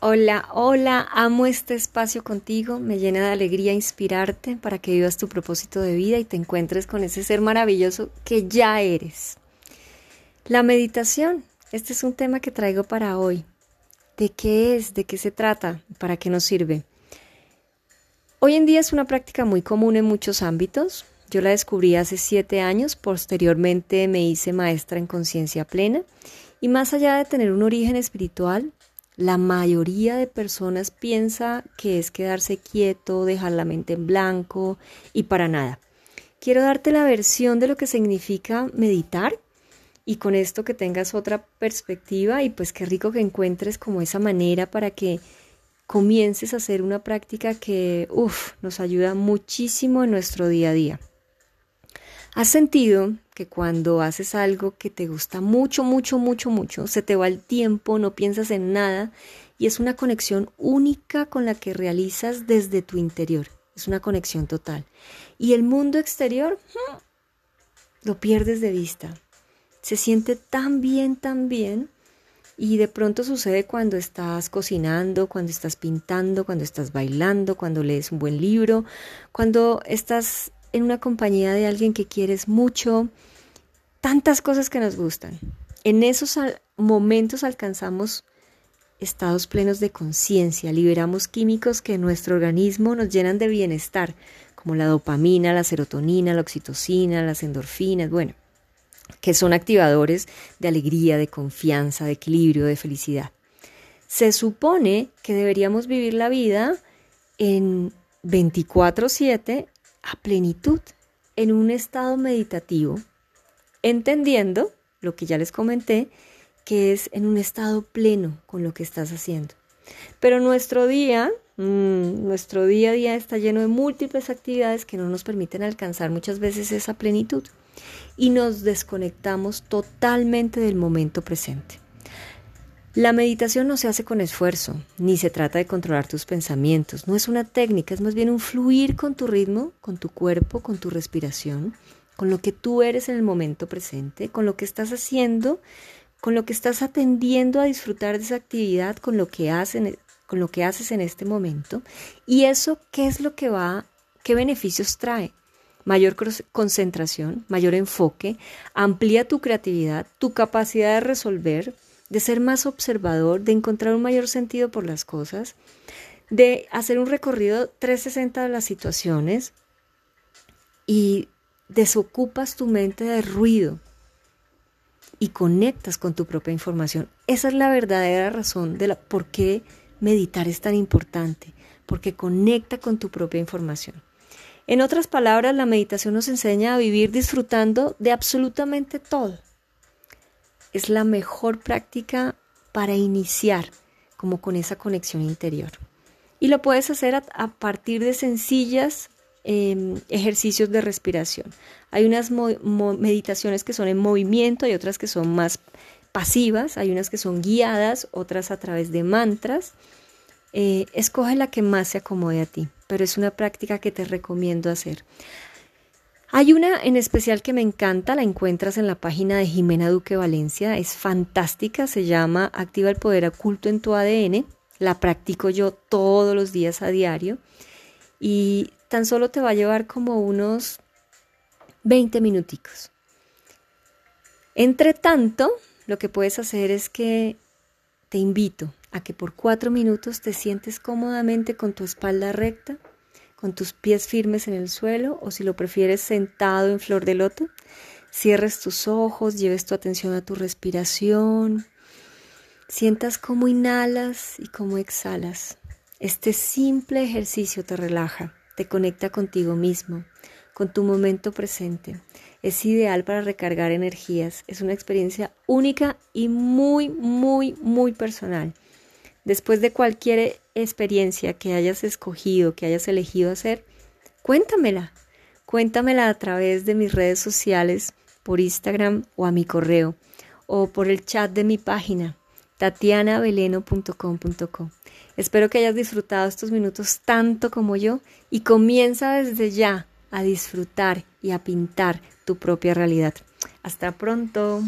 Hola, hola, amo este espacio contigo, me llena de alegría inspirarte para que vivas tu propósito de vida y te encuentres con ese ser maravilloso que ya eres. La meditación, este es un tema que traigo para hoy. ¿De qué es? ¿De qué se trata? ¿Para qué nos sirve? Hoy en día es una práctica muy común en muchos ámbitos. Yo la descubrí hace siete años, posteriormente me hice maestra en conciencia plena y más allá de tener un origen espiritual, la mayoría de personas piensa que es quedarse quieto, dejar la mente en blanco y para nada. Quiero darte la versión de lo que significa meditar y con esto que tengas otra perspectiva y pues qué rico que encuentres como esa manera para que comiences a hacer una práctica que, uff, nos ayuda muchísimo en nuestro día a día. ¿Has sentido que cuando haces algo que te gusta mucho, mucho, mucho, mucho, se te va el tiempo, no piensas en nada y es una conexión única con la que realizas desde tu interior. Es una conexión total. Y el mundo exterior mm, lo pierdes de vista. Se siente tan bien, tan bien. Y de pronto sucede cuando estás cocinando, cuando estás pintando, cuando estás bailando, cuando lees un buen libro, cuando estás en una compañía de alguien que quieres mucho, tantas cosas que nos gustan. En esos momentos alcanzamos estados plenos de conciencia, liberamos químicos que en nuestro organismo nos llenan de bienestar, como la dopamina, la serotonina, la oxitocina, las endorfinas, bueno, que son activadores de alegría, de confianza, de equilibrio, de felicidad. Se supone que deberíamos vivir la vida en 24/7 a plenitud, en un estado meditativo, entendiendo lo que ya les comenté, que es en un estado pleno con lo que estás haciendo. Pero nuestro día, mm, nuestro día a día está lleno de múltiples actividades que no nos permiten alcanzar muchas veces esa plenitud y nos desconectamos totalmente del momento presente. La meditación no se hace con esfuerzo, ni se trata de controlar tus pensamientos, no es una técnica, es más bien un fluir con tu ritmo, con tu cuerpo, con tu respiración, con lo que tú eres en el momento presente, con lo que estás haciendo, con lo que estás atendiendo a disfrutar de esa actividad, con lo que, con lo que haces en este momento. Y eso, ¿qué es lo que va, qué beneficios trae? Mayor concentración, mayor enfoque, amplía tu creatividad, tu capacidad de resolver, de ser más observador, de encontrar un mayor sentido por las cosas, de hacer un recorrido 360 de las situaciones y desocupas tu mente de ruido y conectas con tu propia información. Esa es la verdadera razón de por qué meditar es tan importante, porque conecta con tu propia información. En otras palabras, la meditación nos enseña a vivir disfrutando de absolutamente todo. Es la mejor práctica para iniciar como con esa conexión interior. Y lo puedes hacer a, partir de sencillas Em, ejercicios de respiración. Hay unas meditaciones que son en movimiento, hay otras que son más pasivas, hay unas que son guiadas, otras a través de mantras. Eh, escoge la que más se acomode a ti, pero es una práctica que te recomiendo hacer. Hay una en especial que me encanta, la encuentras en la página de Jimena Duque Valencia, es fantástica, se llama Activa el Poder Oculto en tu ADN, la practico yo todos los días a diario y tan solo te va a llevar como unos 20 minuticos. Entre tanto, lo que puedes hacer es que te invito a que por cuatro minutos te sientes cómodamente con tu espalda recta, con tus pies firmes en el suelo o si lo prefieres sentado en flor de loto. Cierres tus ojos, lleves tu atención a tu respiración, sientas cómo inhalas y cómo exhalas. Este simple ejercicio te relaja, te conecta contigo mismo, con tu momento presente. Es ideal para recargar energías. Es una experiencia única y muy, muy, muy personal. Después de cualquier experiencia que hayas escogido, que hayas elegido hacer, cuéntamela. Cuéntamela a través de mis redes sociales, por Instagram o a mi correo, o por el chat de mi página tatianaveleno.com.co. Espero que hayas disfrutado estos minutos tanto como yo y comienza desde ya a disfrutar y a pintar tu propia realidad. Hasta pronto.